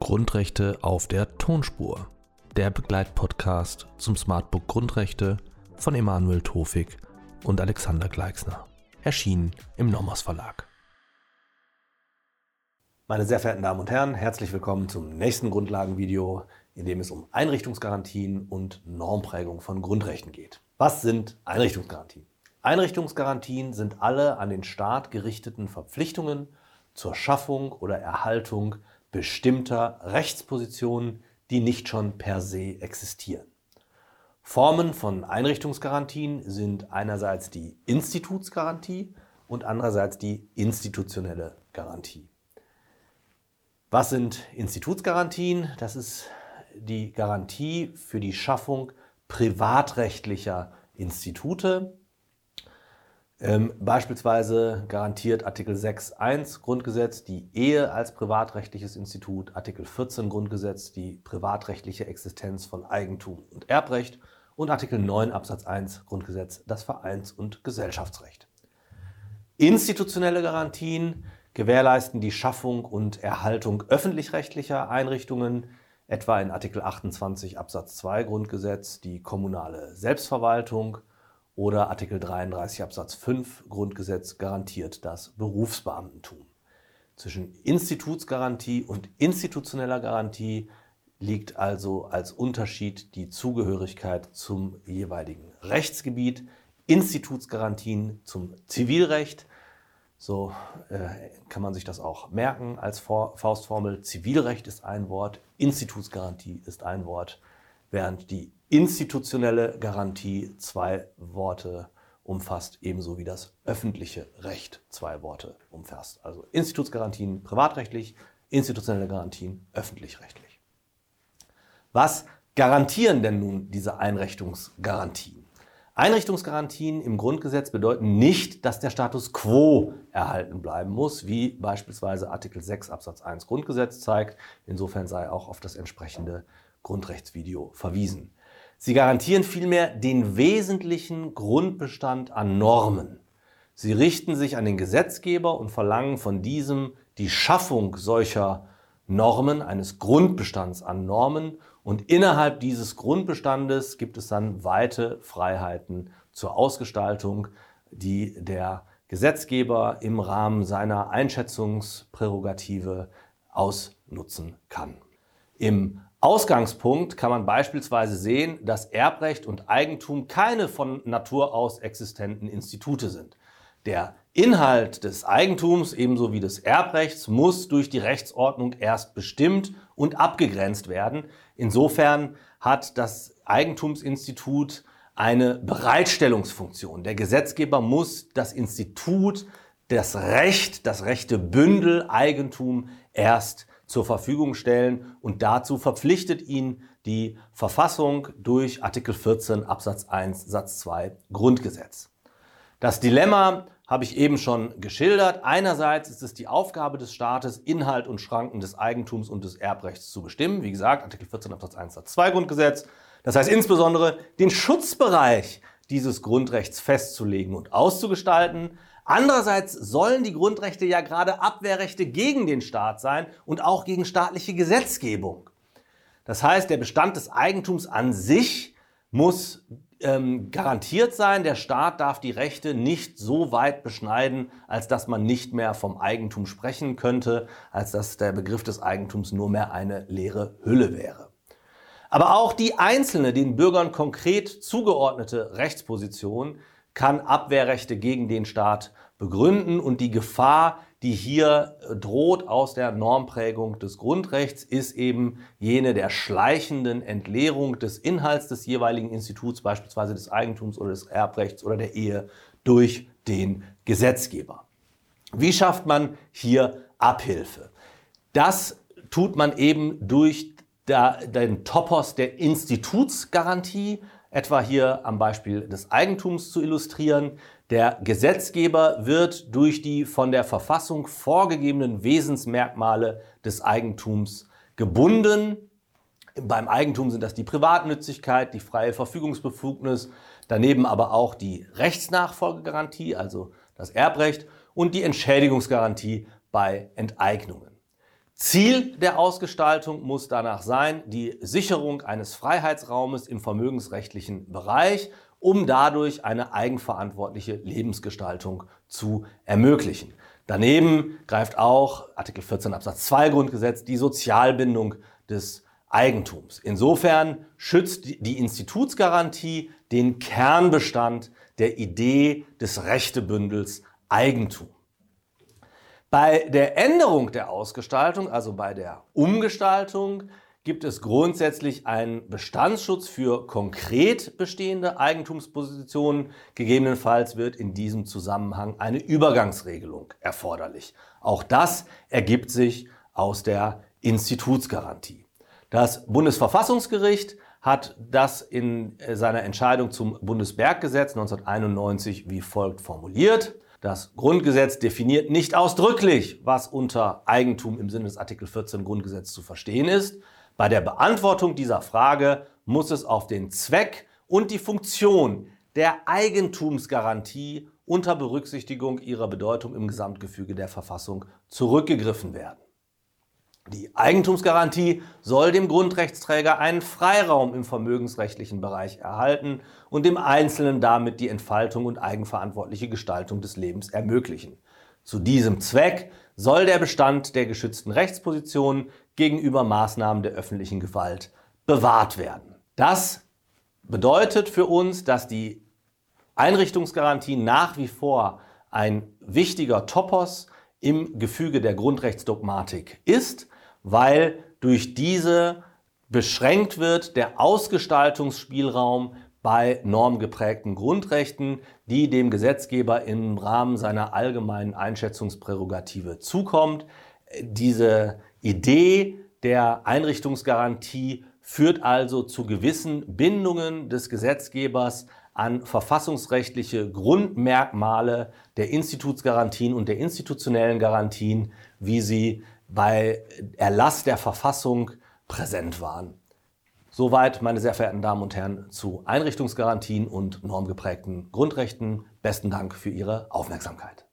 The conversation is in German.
Grundrechte auf der Tonspur. Der Begleitpodcast zum Smartbook Grundrechte von Emanuel Tofik und Alexander Gleixner. Erschienen im Nomos Verlag. Meine sehr verehrten Damen und Herren, herzlich willkommen zum nächsten Grundlagenvideo, in dem es um Einrichtungsgarantien und Normprägung von Grundrechten geht. Was sind Einrichtungsgarantien? Einrichtungsgarantien sind alle an den Staat gerichteten Verpflichtungen zur Schaffung oder Erhaltung bestimmter Rechtspositionen, die nicht schon per se existieren. Formen von Einrichtungsgarantien sind einerseits die Institutsgarantie und andererseits die institutionelle Garantie. Was sind Institutsgarantien? Das ist die Garantie für die Schaffung privatrechtlicher Institute. Ähm, beispielsweise garantiert Artikel 6.1 Grundgesetz die Ehe als privatrechtliches Institut, Artikel 14 Grundgesetz die privatrechtliche Existenz von Eigentum und Erbrecht und Artikel 9 Absatz 1 Grundgesetz das Vereins- und Gesellschaftsrecht. Institutionelle Garantien gewährleisten die Schaffung und Erhaltung öffentlich-rechtlicher Einrichtungen, etwa in Artikel 28 Absatz 2 Grundgesetz die kommunale Selbstverwaltung oder Artikel 33 Absatz 5 Grundgesetz garantiert das Berufsbeamtentum. Zwischen Institutsgarantie und institutioneller Garantie liegt also als Unterschied die Zugehörigkeit zum jeweiligen Rechtsgebiet, Institutsgarantien zum Zivilrecht, so äh, kann man sich das auch merken als For Faustformel. Zivilrecht ist ein Wort, Institutsgarantie ist ein Wort, während die institutionelle Garantie zwei Worte umfasst, ebenso wie das öffentliche Recht zwei Worte umfasst. Also Institutsgarantien privatrechtlich, institutionelle Garantien öffentlich-rechtlich. Was garantieren denn nun diese Einrichtungsgarantien? Einrichtungsgarantien im Grundgesetz bedeuten nicht, dass der Status quo erhalten bleiben muss, wie beispielsweise Artikel 6 Absatz 1 Grundgesetz zeigt. Insofern sei auch auf das entsprechende Grundrechtsvideo verwiesen. Sie garantieren vielmehr den wesentlichen Grundbestand an Normen. Sie richten sich an den Gesetzgeber und verlangen von diesem die Schaffung solcher Normen, eines Grundbestands an Normen und innerhalb dieses Grundbestandes gibt es dann weite Freiheiten zur Ausgestaltung, die der Gesetzgeber im Rahmen seiner Einschätzungsprärogative ausnutzen kann. Im Ausgangspunkt kann man beispielsweise sehen, dass Erbrecht und Eigentum keine von Natur aus existenten Institute sind. Der Inhalt des Eigentums ebenso wie des Erbrechts muss durch die Rechtsordnung erst bestimmt und abgegrenzt werden. Insofern hat das Eigentumsinstitut eine Bereitstellungsfunktion. Der Gesetzgeber muss das Institut, das Recht, das rechte Bündel Eigentum erst zur Verfügung stellen und dazu verpflichtet ihn die Verfassung durch Artikel 14 Absatz 1 Satz 2 Grundgesetz. Das Dilemma habe ich eben schon geschildert. Einerseits ist es die Aufgabe des Staates, Inhalt und Schranken des Eigentums und des Erbrechts zu bestimmen. Wie gesagt, Artikel 14 Absatz 1 Satz 2 Grundgesetz. Das heißt insbesondere den Schutzbereich dieses Grundrechts festzulegen und auszugestalten. Andererseits sollen die Grundrechte ja gerade Abwehrrechte gegen den Staat sein und auch gegen staatliche Gesetzgebung. Das heißt, der Bestand des Eigentums an sich muss ähm, garantiert sein. Der Staat darf die Rechte nicht so weit beschneiden, als dass man nicht mehr vom Eigentum sprechen könnte, als dass der Begriff des Eigentums nur mehr eine leere Hülle wäre. Aber auch die einzelne, den Bürgern konkret zugeordnete Rechtsposition kann Abwehrrechte gegen den Staat begründen und die Gefahr, die hier droht aus der Normprägung des Grundrechts, ist eben jene der schleichenden Entleerung des Inhalts des jeweiligen Instituts, beispielsweise des Eigentums oder des Erbrechts oder der Ehe, durch den Gesetzgeber. Wie schafft man hier Abhilfe? Das tut man eben durch den Topos der Institutsgarantie, etwa hier am Beispiel des Eigentums zu illustrieren. Der Gesetzgeber wird durch die von der Verfassung vorgegebenen Wesensmerkmale des Eigentums gebunden. Beim Eigentum sind das die Privatnützigkeit, die freie Verfügungsbefugnis, daneben aber auch die Rechtsnachfolgegarantie, also das Erbrecht und die Entschädigungsgarantie bei Enteignungen. Ziel der Ausgestaltung muss danach sein, die Sicherung eines Freiheitsraumes im vermögensrechtlichen Bereich, um dadurch eine eigenverantwortliche Lebensgestaltung zu ermöglichen. Daneben greift auch Artikel 14 Absatz 2 Grundgesetz die Sozialbindung des Eigentums. Insofern schützt die Institutsgarantie den Kernbestand der Idee des Rechtebündels Eigentum. Bei der Änderung der Ausgestaltung, also bei der Umgestaltung, gibt es grundsätzlich einen Bestandsschutz für konkret bestehende Eigentumspositionen. Gegebenenfalls wird in diesem Zusammenhang eine Übergangsregelung erforderlich. Auch das ergibt sich aus der Institutsgarantie. Das Bundesverfassungsgericht hat das in seiner Entscheidung zum Bundesberggesetz 1991 wie folgt formuliert. Das Grundgesetz definiert nicht ausdrücklich, was unter Eigentum im Sinne des Artikel 14 Grundgesetz zu verstehen ist. Bei der Beantwortung dieser Frage muss es auf den Zweck und die Funktion der Eigentumsgarantie unter Berücksichtigung ihrer Bedeutung im Gesamtgefüge der Verfassung zurückgegriffen werden. Die Eigentumsgarantie soll dem Grundrechtsträger einen Freiraum im vermögensrechtlichen Bereich erhalten und dem Einzelnen damit die Entfaltung und eigenverantwortliche Gestaltung des Lebens ermöglichen. Zu diesem Zweck soll der Bestand der geschützten Rechtspositionen gegenüber Maßnahmen der öffentlichen Gewalt bewahrt werden. Das bedeutet für uns, dass die Einrichtungsgarantie nach wie vor ein wichtiger Topos im Gefüge der Grundrechtsdogmatik ist weil durch diese beschränkt wird der Ausgestaltungsspielraum bei normgeprägten Grundrechten, die dem Gesetzgeber im Rahmen seiner allgemeinen Einschätzungsprärogative zukommt. Diese Idee der Einrichtungsgarantie führt also zu gewissen Bindungen des Gesetzgebers an verfassungsrechtliche Grundmerkmale der Institutsgarantien und der institutionellen Garantien, wie sie bei Erlass der Verfassung präsent waren. Soweit, meine sehr verehrten Damen und Herren, zu Einrichtungsgarantien und normgeprägten Grundrechten. Besten Dank für Ihre Aufmerksamkeit.